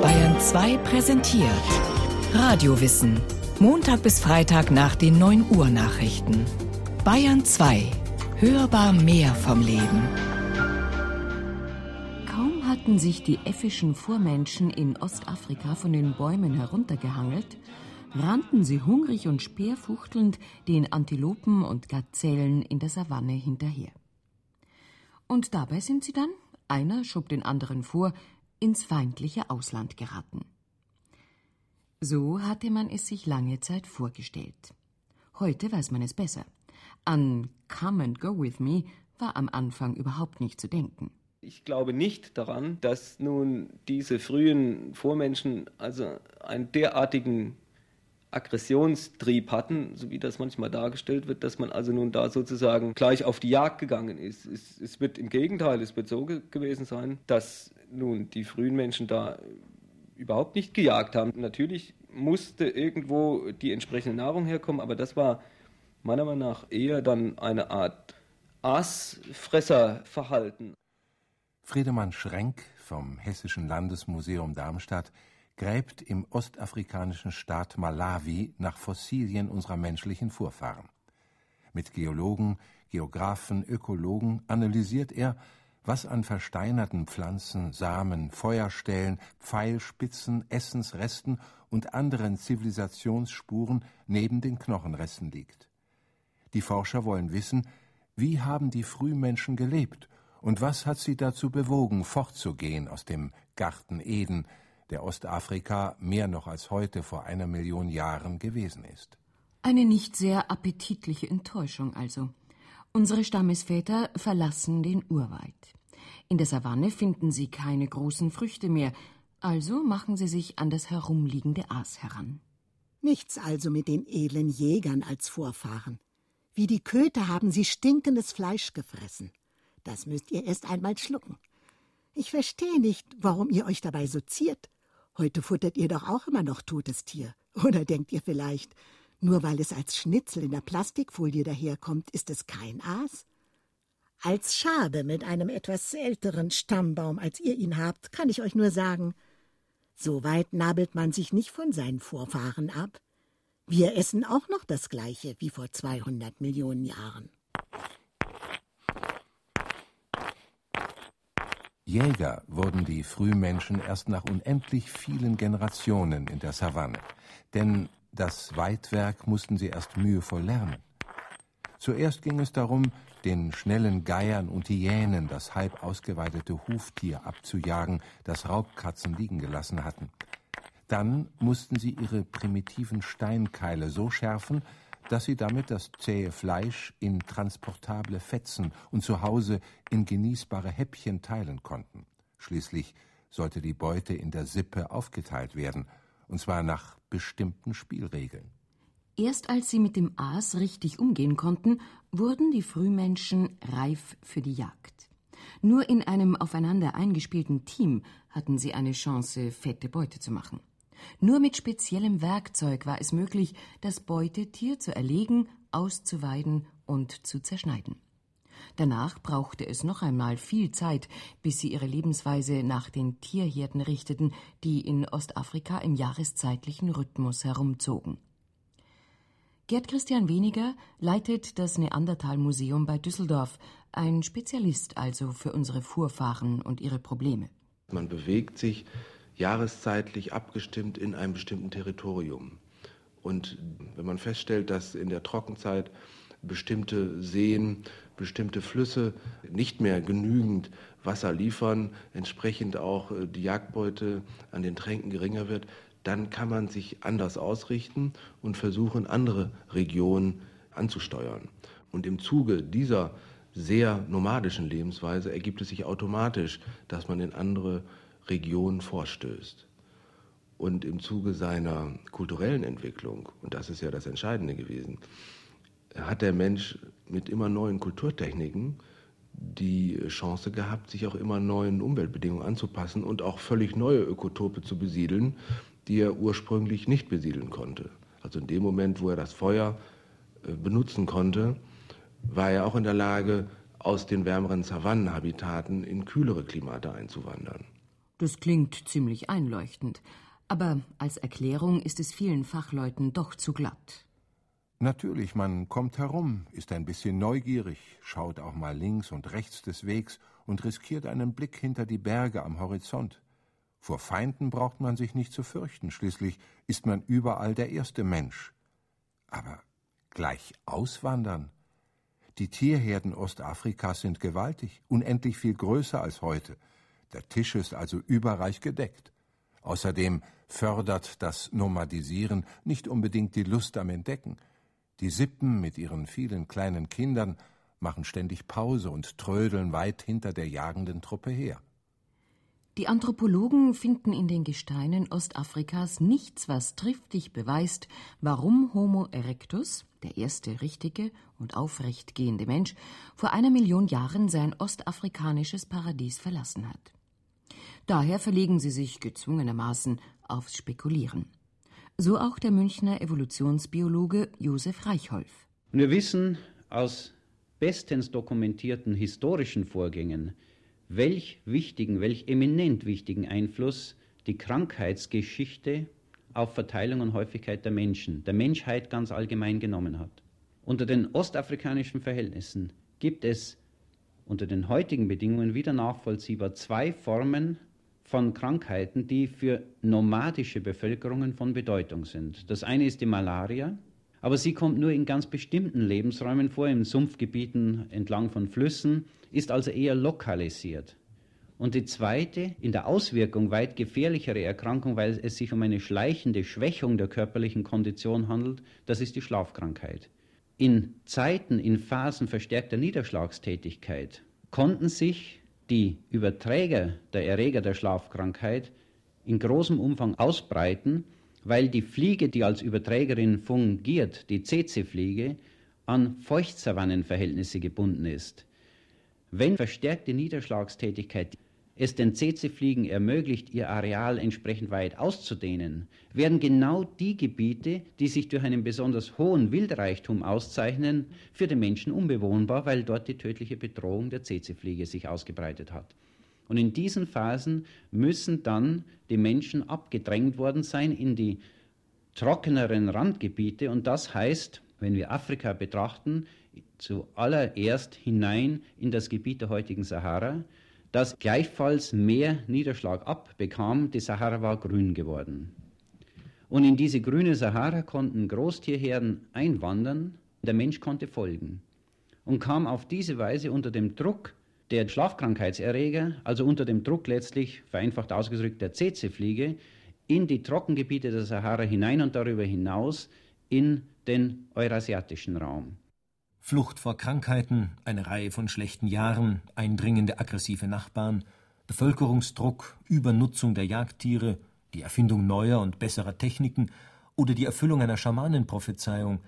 Bayern 2 präsentiert Radiowissen. Montag bis Freitag nach den 9 Uhr Nachrichten. Bayern 2. Hörbar mehr vom Leben. Kaum hatten sich die effischen Vormenschen in Ostafrika von den Bäumen heruntergehangelt, rannten sie hungrig und speerfuchtelnd den Antilopen und Gazellen in der Savanne hinterher. Und dabei sind sie dann, einer schob den anderen vor, ins feindliche Ausland geraten. So hatte man es sich lange Zeit vorgestellt. Heute weiß man es besser. An Come and Go with Me war am Anfang überhaupt nicht zu denken. Ich glaube nicht daran, dass nun diese frühen Vormenschen also einen derartigen Aggressionstrieb hatten, so wie das manchmal dargestellt wird, dass man also nun da sozusagen gleich auf die Jagd gegangen ist. Es, es wird im Gegenteil, es wird so ge gewesen sein, dass nun die frühen Menschen da überhaupt nicht gejagt haben. Natürlich musste irgendwo die entsprechende Nahrung herkommen, aber das war meiner Meinung nach eher dann eine Art Aasfresserverhalten. Friedemann Schrenk vom Hessischen Landesmuseum Darmstadt gräbt im ostafrikanischen Staat Malawi nach Fossilien unserer menschlichen Vorfahren. Mit Geologen, Geographen, Ökologen analysiert er, was an versteinerten Pflanzen, Samen, Feuerstellen, Pfeilspitzen, Essensresten und anderen Zivilisationsspuren neben den Knochenresten liegt. Die Forscher wollen wissen, wie haben die Frühmenschen gelebt und was hat sie dazu bewogen, fortzugehen aus dem Garten Eden, der Ostafrika mehr noch als heute vor einer Million Jahren gewesen ist. Eine nicht sehr appetitliche Enttäuschung also. Unsere Stammesväter verlassen den Urwald. In der Savanne finden sie keine großen Früchte mehr, also machen sie sich an das herumliegende Aas heran. Nichts also mit den edlen Jägern als Vorfahren. Wie die Köter haben sie stinkendes Fleisch gefressen. Das müsst ihr erst einmal schlucken. Ich verstehe nicht, warum ihr euch dabei so ziert. Heute futtert ihr doch auch immer noch totes Tier. Oder denkt ihr vielleicht, nur weil es als Schnitzel in der Plastikfolie daherkommt, ist es kein Aas? Als Schabe mit einem etwas älteren Stammbaum, als ihr ihn habt, kann ich euch nur sagen, so weit nabelt man sich nicht von seinen Vorfahren ab. Wir essen auch noch das Gleiche wie vor 200 Millionen Jahren. Jäger wurden die Frühmenschen erst nach unendlich vielen Generationen in der Savanne. Denn das Weidwerk mussten sie erst mühevoll lernen. Zuerst ging es darum, den schnellen Geiern und Hyänen das halb ausgeweidete Huftier abzujagen, das Raubkatzen liegen gelassen hatten. Dann mussten sie ihre primitiven Steinkeile so schärfen, dass sie damit das zähe Fleisch in transportable Fetzen und zu Hause in genießbare Häppchen teilen konnten. Schließlich sollte die Beute in der Sippe aufgeteilt werden, und zwar nach bestimmten Spielregeln. Erst als sie mit dem Aas richtig umgehen konnten, wurden die Frühmenschen reif für die Jagd. Nur in einem aufeinander eingespielten Team hatten sie eine Chance, fette Beute zu machen. Nur mit speziellem Werkzeug war es möglich, das Beutetier zu erlegen, auszuweiden und zu zerschneiden. Danach brauchte es noch einmal viel Zeit, bis sie ihre Lebensweise nach den Tierherden richteten, die in Ostafrika im jahreszeitlichen Rhythmus herumzogen. Gerd Christian Weniger leitet das Neandertal-Museum bei Düsseldorf, ein Spezialist also für unsere Vorfahren und ihre Probleme. Man bewegt sich jahreszeitlich abgestimmt in einem bestimmten Territorium. Und wenn man feststellt, dass in der Trockenzeit bestimmte Seen, bestimmte Flüsse nicht mehr genügend Wasser liefern, entsprechend auch äh, die Jagdbeute an den Tränken geringer wird, dann kann man sich anders ausrichten und versuchen, andere Regionen anzusteuern. Und im Zuge dieser sehr nomadischen Lebensweise ergibt es sich automatisch, dass man in andere Region vorstößt. Und im Zuge seiner kulturellen Entwicklung, und das ist ja das Entscheidende gewesen, hat der Mensch mit immer neuen Kulturtechniken die Chance gehabt, sich auch immer neuen Umweltbedingungen anzupassen und auch völlig neue Ökotope zu besiedeln, die er ursprünglich nicht besiedeln konnte. Also in dem Moment, wo er das Feuer äh, benutzen konnte, war er auch in der Lage, aus den wärmeren Savannenhabitaten in kühlere Klimate einzuwandern. Das klingt ziemlich einleuchtend, aber als Erklärung ist es vielen Fachleuten doch zu glatt. Natürlich, man kommt herum, ist ein bisschen neugierig, schaut auch mal links und rechts des Wegs und riskiert einen Blick hinter die Berge am Horizont. Vor Feinden braucht man sich nicht zu fürchten, schließlich ist man überall der erste Mensch. Aber gleich auswandern? Die Tierherden Ostafrikas sind gewaltig, unendlich viel größer als heute. Der Tisch ist also überreich gedeckt. Außerdem fördert das Nomadisieren nicht unbedingt die Lust am Entdecken. Die Sippen mit ihren vielen kleinen Kindern machen ständig Pause und trödeln weit hinter der jagenden Truppe her. Die Anthropologen finden in den Gesteinen Ostafrikas nichts, was triftig beweist, warum Homo erectus, der erste richtige und aufrecht gehende Mensch, vor einer Million Jahren sein ostafrikanisches Paradies verlassen hat. Daher verlegen sie sich gezwungenermaßen aufs Spekulieren. So auch der Münchner Evolutionsbiologe Josef Reichholf. Wir wissen aus bestens dokumentierten historischen Vorgängen, welch wichtigen, welch eminent wichtigen Einfluss die Krankheitsgeschichte auf Verteilung und Häufigkeit der Menschen, der Menschheit ganz allgemein genommen hat. Unter den ostafrikanischen Verhältnissen gibt es unter den heutigen Bedingungen wieder nachvollziehbar zwei Formen von Krankheiten, die für nomadische Bevölkerungen von Bedeutung sind. Das eine ist die Malaria, aber sie kommt nur in ganz bestimmten Lebensräumen vor, in Sumpfgebieten entlang von Flüssen, ist also eher lokalisiert. Und die zweite, in der Auswirkung weit gefährlichere Erkrankung, weil es sich um eine schleichende Schwächung der körperlichen Kondition handelt, das ist die Schlafkrankheit. In Zeiten, in Phasen verstärkter Niederschlagstätigkeit konnten sich die Überträger der Erreger der Schlafkrankheit in großem Umfang ausbreiten, weil die Fliege, die als Überträgerin fungiert, die CC-Fliege, an Feuchtsavannenverhältnisse gebunden ist. Wenn verstärkte Niederschlagstätigkeit es den CC-Fliegen ermöglicht, ihr Areal entsprechend weit auszudehnen, werden genau die Gebiete, die sich durch einen besonders hohen Wildreichtum auszeichnen, für den Menschen unbewohnbar, weil dort die tödliche Bedrohung der CC-Fliege sich ausgebreitet hat. Und in diesen Phasen müssen dann die Menschen abgedrängt worden sein in die trockeneren Randgebiete. Und das heißt, wenn wir Afrika betrachten, zuallererst hinein in das Gebiet der heutigen Sahara, das gleichfalls mehr Niederschlag abbekam. Die Sahara war grün geworden. Und in diese grüne Sahara konnten Großtierherden einwandern. Der Mensch konnte folgen und kam auf diese Weise unter dem Druck der Schlafkrankheitserreger, also unter dem Druck letztlich, vereinfacht ausgedrückt, der CC-Fliege, in die Trockengebiete der Sahara hinein und darüber hinaus in den eurasiatischen Raum. Flucht vor Krankheiten, eine Reihe von schlechten Jahren, eindringende aggressive Nachbarn, Bevölkerungsdruck, Übernutzung der Jagdtiere, die Erfindung neuer und besserer Techniken oder die Erfüllung einer Schamanenprophezeiung,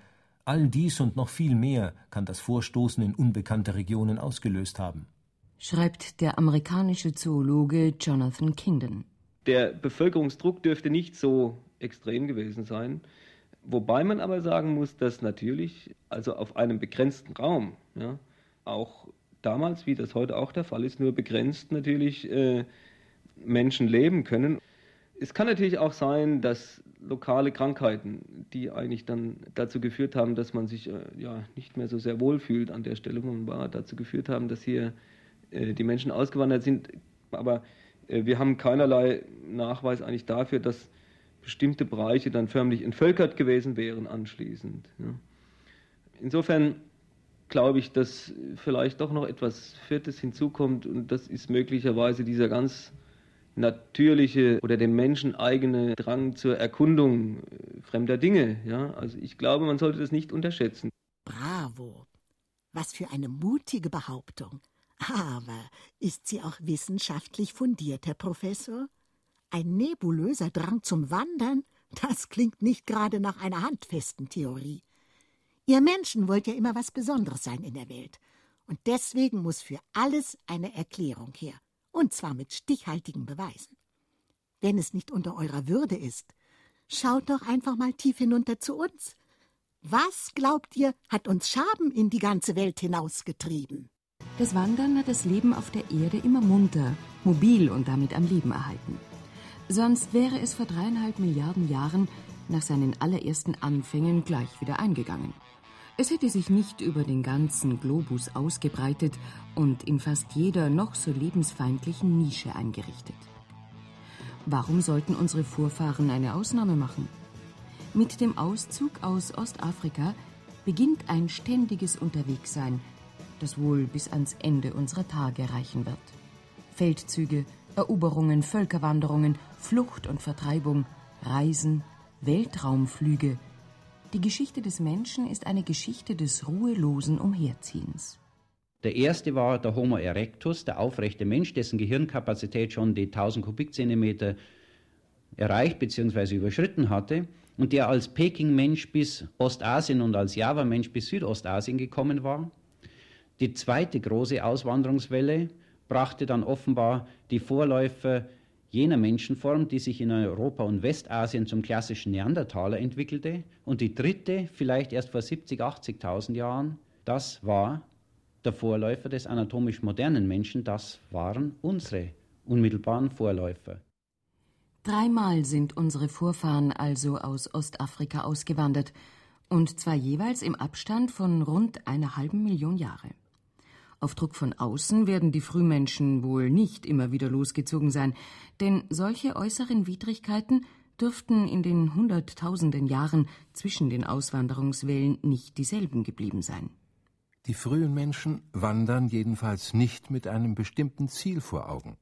all dies und noch viel mehr kann das Vorstoßen in unbekannte Regionen ausgelöst haben. Schreibt der amerikanische Zoologe Jonathan Kingdon. Der Bevölkerungsdruck dürfte nicht so extrem gewesen sein. Wobei man aber sagen muss, dass natürlich, also auf einem begrenzten Raum, ja, auch damals, wie das heute auch der Fall ist, nur begrenzt natürlich äh, Menschen leben können. Es kann natürlich auch sein, dass lokale Krankheiten, die eigentlich dann dazu geführt haben, dass man sich äh, ja nicht mehr so sehr wohl fühlt an der Stelle, wo man war, dazu geführt haben, dass hier äh, die Menschen ausgewandert sind. Aber äh, wir haben keinerlei Nachweis eigentlich dafür, dass bestimmte Bereiche dann förmlich entvölkert gewesen wären anschließend. Ja. Insofern glaube ich, dass vielleicht doch noch etwas Viertes hinzukommt und das ist möglicherweise dieser ganz natürliche oder dem Menschen eigene Drang zur Erkundung äh, fremder Dinge. Ja? Also ich glaube, man sollte das nicht unterschätzen. Bravo. Was für eine mutige Behauptung. Aber ist sie auch wissenschaftlich fundiert, Herr Professor? Ein nebulöser Drang zum Wandern? Das klingt nicht gerade nach einer handfesten Theorie. Ihr Menschen wollt ja immer was Besonderes sein in der Welt. Und deswegen muss für alles eine Erklärung her. Und zwar mit stichhaltigen Beweisen. Wenn es nicht unter eurer Würde ist, schaut doch einfach mal tief hinunter zu uns. Was, glaubt ihr, hat uns Schaben in die ganze Welt hinausgetrieben? Das Wandern hat das Leben auf der Erde immer munter mobil und damit am Leben erhalten. Sonst wäre es vor dreieinhalb Milliarden Jahren nach seinen allerersten Anfängen gleich wieder eingegangen. Es hätte sich nicht über den ganzen Globus ausgebreitet und in fast jeder noch so lebensfeindlichen Nische eingerichtet. Warum sollten unsere Vorfahren eine Ausnahme machen? Mit dem Auszug aus Ostafrika beginnt ein ständiges Unterwegssein, das wohl bis ans Ende unserer Tage reichen wird. Feldzüge, Eroberungen, Völkerwanderungen, Flucht und Vertreibung, Reisen, Weltraumflüge. Die Geschichte des Menschen ist eine Geschichte des ruhelosen Umherziehens. Der erste war der Homo erectus, der aufrechte Mensch, dessen Gehirnkapazität schon die 1000 Kubikzentimeter erreicht bzw. überschritten hatte und der als Peking-Mensch bis Ostasien und als Java-Mensch bis Südostasien gekommen war. Die zweite große Auswanderungswelle brachte dann offenbar die Vorläufer jener Menschenform, die sich in Europa und Westasien zum klassischen Neandertaler entwickelte. Und die dritte, vielleicht erst vor 70, 80.000 Jahren, das war der Vorläufer des anatomisch modernen Menschen, das waren unsere unmittelbaren Vorläufer. Dreimal sind unsere Vorfahren also aus Ostafrika ausgewandert, und zwar jeweils im Abstand von rund einer halben Million Jahre. Auf Druck von außen werden die Frühmenschen wohl nicht immer wieder losgezogen sein, denn solche äußeren Widrigkeiten dürften in den hunderttausenden Jahren zwischen den Auswanderungswellen nicht dieselben geblieben sein. Die frühen Menschen wandern jedenfalls nicht mit einem bestimmten Ziel vor Augen.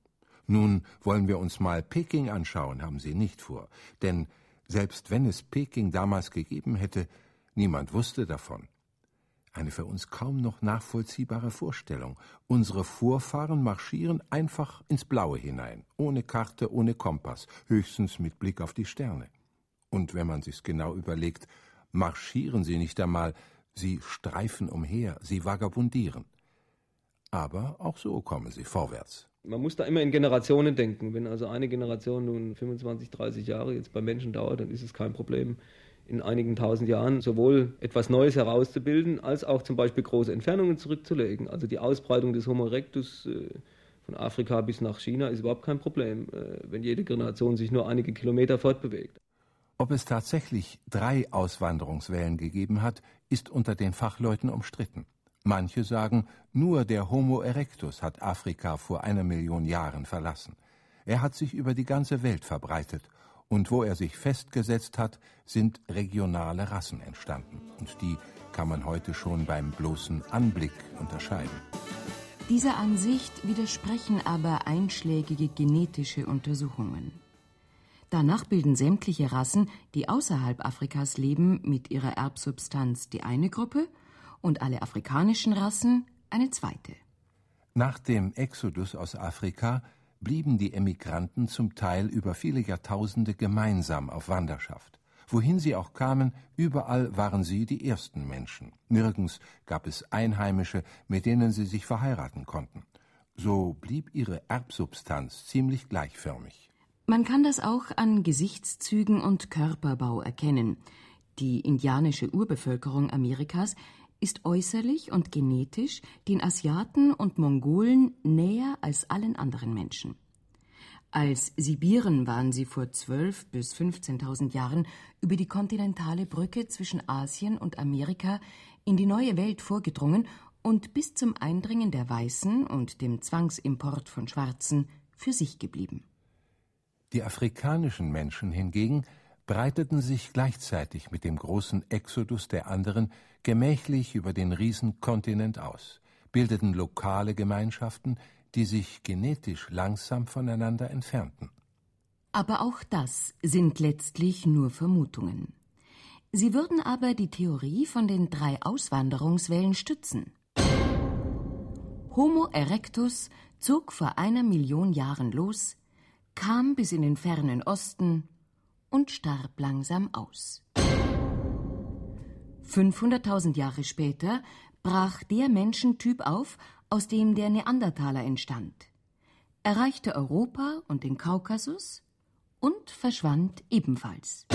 Nun wollen wir uns mal Peking anschauen, haben sie nicht vor. Denn selbst wenn es Peking damals gegeben hätte, niemand wusste davon. Eine für uns kaum noch nachvollziehbare Vorstellung. Unsere Vorfahren marschieren einfach ins Blaue hinein, ohne Karte, ohne Kompass, höchstens mit Blick auf die Sterne. Und wenn man sich's genau überlegt, marschieren sie nicht einmal, sie streifen umher, sie vagabundieren. Aber auch so kommen sie vorwärts. Man muss da immer in Generationen denken. Wenn also eine Generation nun 25, 30 Jahre jetzt bei Menschen dauert, dann ist es kein Problem, in einigen tausend Jahren sowohl etwas Neues herauszubilden, als auch zum Beispiel große Entfernungen zurückzulegen. Also die Ausbreitung des Homo erectus äh, von Afrika bis nach China ist überhaupt kein Problem, äh, wenn jede Generation sich nur einige Kilometer fortbewegt. Ob es tatsächlich drei Auswanderungswellen gegeben hat, ist unter den Fachleuten umstritten. Manche sagen, nur der Homo erectus hat Afrika vor einer Million Jahren verlassen. Er hat sich über die ganze Welt verbreitet, und wo er sich festgesetzt hat, sind regionale Rassen entstanden, und die kann man heute schon beim bloßen Anblick unterscheiden. Dieser Ansicht widersprechen aber einschlägige genetische Untersuchungen. Danach bilden sämtliche Rassen, die außerhalb Afrikas leben, mit ihrer Erbsubstanz die eine Gruppe und alle afrikanischen Rassen eine zweite. Nach dem Exodus aus Afrika blieben die Emigranten zum Teil über viele Jahrtausende gemeinsam auf Wanderschaft. Wohin sie auch kamen, überall waren sie die ersten Menschen. Nirgends gab es Einheimische, mit denen sie sich verheiraten konnten. So blieb ihre Erbsubstanz ziemlich gleichförmig. Man kann das auch an Gesichtszügen und Körperbau erkennen. Die indianische Urbevölkerung Amerikas ist äußerlich und genetisch den Asiaten und Mongolen näher als allen anderen Menschen. Als Sibiren waren sie vor 12.000 bis 15.000 Jahren über die kontinentale Brücke zwischen Asien und Amerika in die neue Welt vorgedrungen und bis zum Eindringen der Weißen und dem Zwangsimport von Schwarzen für sich geblieben. Die afrikanischen Menschen hingegen breiteten sich gleichzeitig mit dem großen Exodus der anderen gemächlich über den Riesenkontinent aus, bildeten lokale Gemeinschaften, die sich genetisch langsam voneinander entfernten. Aber auch das sind letztlich nur Vermutungen. Sie würden aber die Theorie von den drei Auswanderungswellen stützen. Homo erectus zog vor einer Million Jahren los, kam bis in den fernen Osten und starb langsam aus. 500.000 Jahre später brach der Menschentyp auf, aus dem der Neandertaler entstand, erreichte Europa und den Kaukasus und verschwand ebenfalls.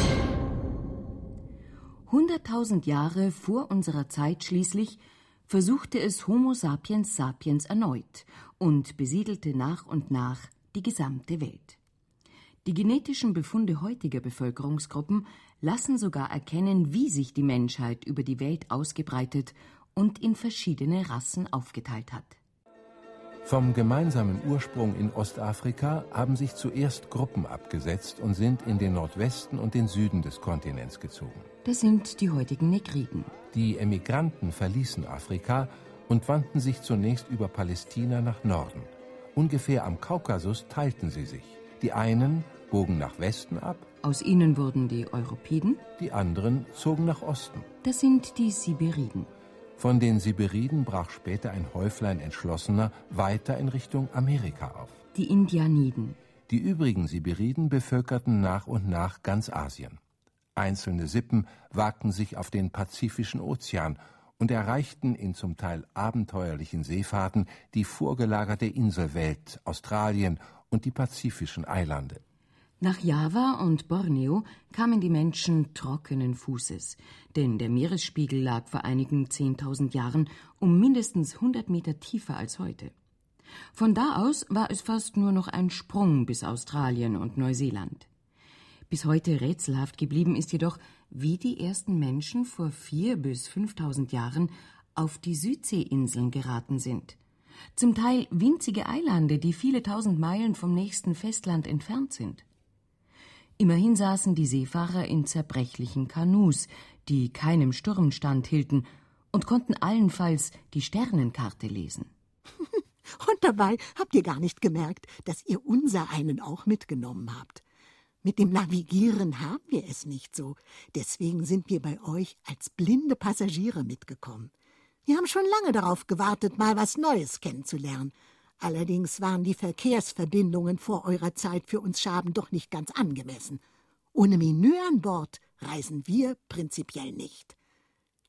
100.000 Jahre vor unserer Zeit schließlich versuchte es Homo sapiens sapiens erneut und besiedelte nach und nach die gesamte Welt. Die genetischen Befunde heutiger Bevölkerungsgruppen lassen sogar erkennen, wie sich die Menschheit über die Welt ausgebreitet und in verschiedene Rassen aufgeteilt hat. Vom gemeinsamen Ursprung in Ostafrika haben sich zuerst Gruppen abgesetzt und sind in den Nordwesten und den Süden des Kontinents gezogen. Das sind die heutigen Negriden. Die Emigranten verließen Afrika und wandten sich zunächst über Palästina nach Norden. Ungefähr am Kaukasus teilten sie sich. Die einen bogen nach Westen ab. Aus ihnen wurden die Europiden. Die anderen zogen nach Osten. Das sind die Sibiriden. Von den Sibiriden brach später ein Häuflein Entschlossener weiter in Richtung Amerika auf. Die Indianiden. Die übrigen Sibiriden bevölkerten nach und nach ganz Asien. Einzelne Sippen wagten sich auf den Pazifischen Ozean und erreichten in zum Teil abenteuerlichen Seefahrten die vorgelagerte Inselwelt Australien und die pazifischen Eilande. Nach Java und Borneo kamen die Menschen trockenen Fußes, denn der Meeresspiegel lag vor einigen 10.000 Jahren um mindestens 100 Meter tiefer als heute. Von da aus war es fast nur noch ein Sprung bis Australien und Neuseeland. Bis heute rätselhaft geblieben ist jedoch, wie die ersten Menschen vor vier bis 5000 Jahren auf die Südseeinseln geraten sind. Zum Teil winzige Eilande, die viele tausend Meilen vom nächsten Festland entfernt sind. Immerhin saßen die Seefahrer in zerbrechlichen Kanus, die keinem Sturm standhielten und konnten allenfalls die Sternenkarte lesen. und dabei habt ihr gar nicht gemerkt, dass ihr unser einen auch mitgenommen habt. Mit dem Navigieren haben wir es nicht so. Deswegen sind wir bei euch als blinde Passagiere mitgekommen. Wir haben schon lange darauf gewartet, mal was Neues kennenzulernen. Allerdings waren die Verkehrsverbindungen vor eurer Zeit für uns Schaben doch nicht ganz angemessen. Ohne Menü an Bord reisen wir prinzipiell nicht.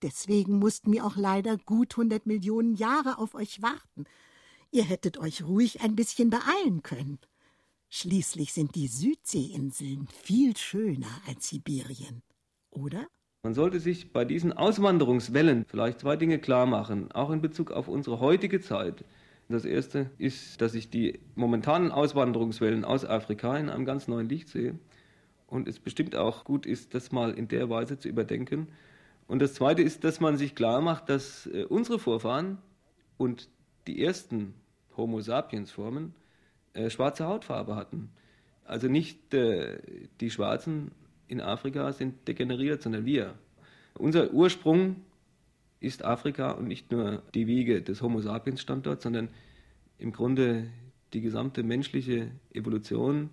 Deswegen mussten wir auch leider gut hundert Millionen Jahre auf euch warten. Ihr hättet euch ruhig ein bisschen beeilen können. Schließlich sind die Südseeinseln viel schöner als Sibirien, oder? Man sollte sich bei diesen Auswanderungswellen vielleicht zwei Dinge klar machen, auch in Bezug auf unsere heutige Zeit. Das erste ist, dass ich die momentanen Auswanderungswellen aus Afrika in einem ganz neuen Licht sehe und es bestimmt auch gut ist, das mal in der Weise zu überdenken. Und das zweite ist, dass man sich klar macht, dass äh, unsere Vorfahren und die ersten Homo sapiens Formen äh, schwarze Hautfarbe hatten. Also nicht äh, die Schwarzen in Afrika sind degeneriert, sondern wir. Unser Ursprung ist Afrika und nicht nur die Wiege des Homo sapiens dort, sondern im Grunde die gesamte menschliche Evolution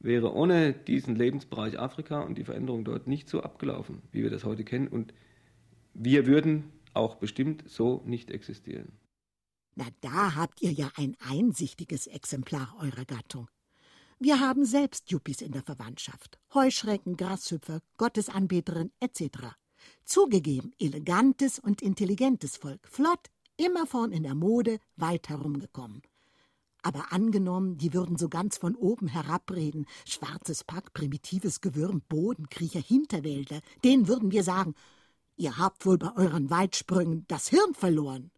wäre ohne diesen Lebensbereich Afrika und die Veränderung dort nicht so abgelaufen, wie wir das heute kennen. Und wir würden auch bestimmt so nicht existieren. Na, da habt ihr ja ein einsichtiges Exemplar eurer Gattung. Wir haben selbst Yuppies in der Verwandtschaft. Heuschrecken, Grashüpfer, Gottesanbeterin etc. Zugegeben, elegantes und intelligentes Volk, flott, immer vorn in der Mode, weit herumgekommen. Aber angenommen, die würden so ganz von oben herabreden, schwarzes Pack, primitives Gewürm, Bodenkriecher, Hinterwälder, denen würden wir sagen, ihr habt wohl bei euren Weitsprüngen das Hirn verloren.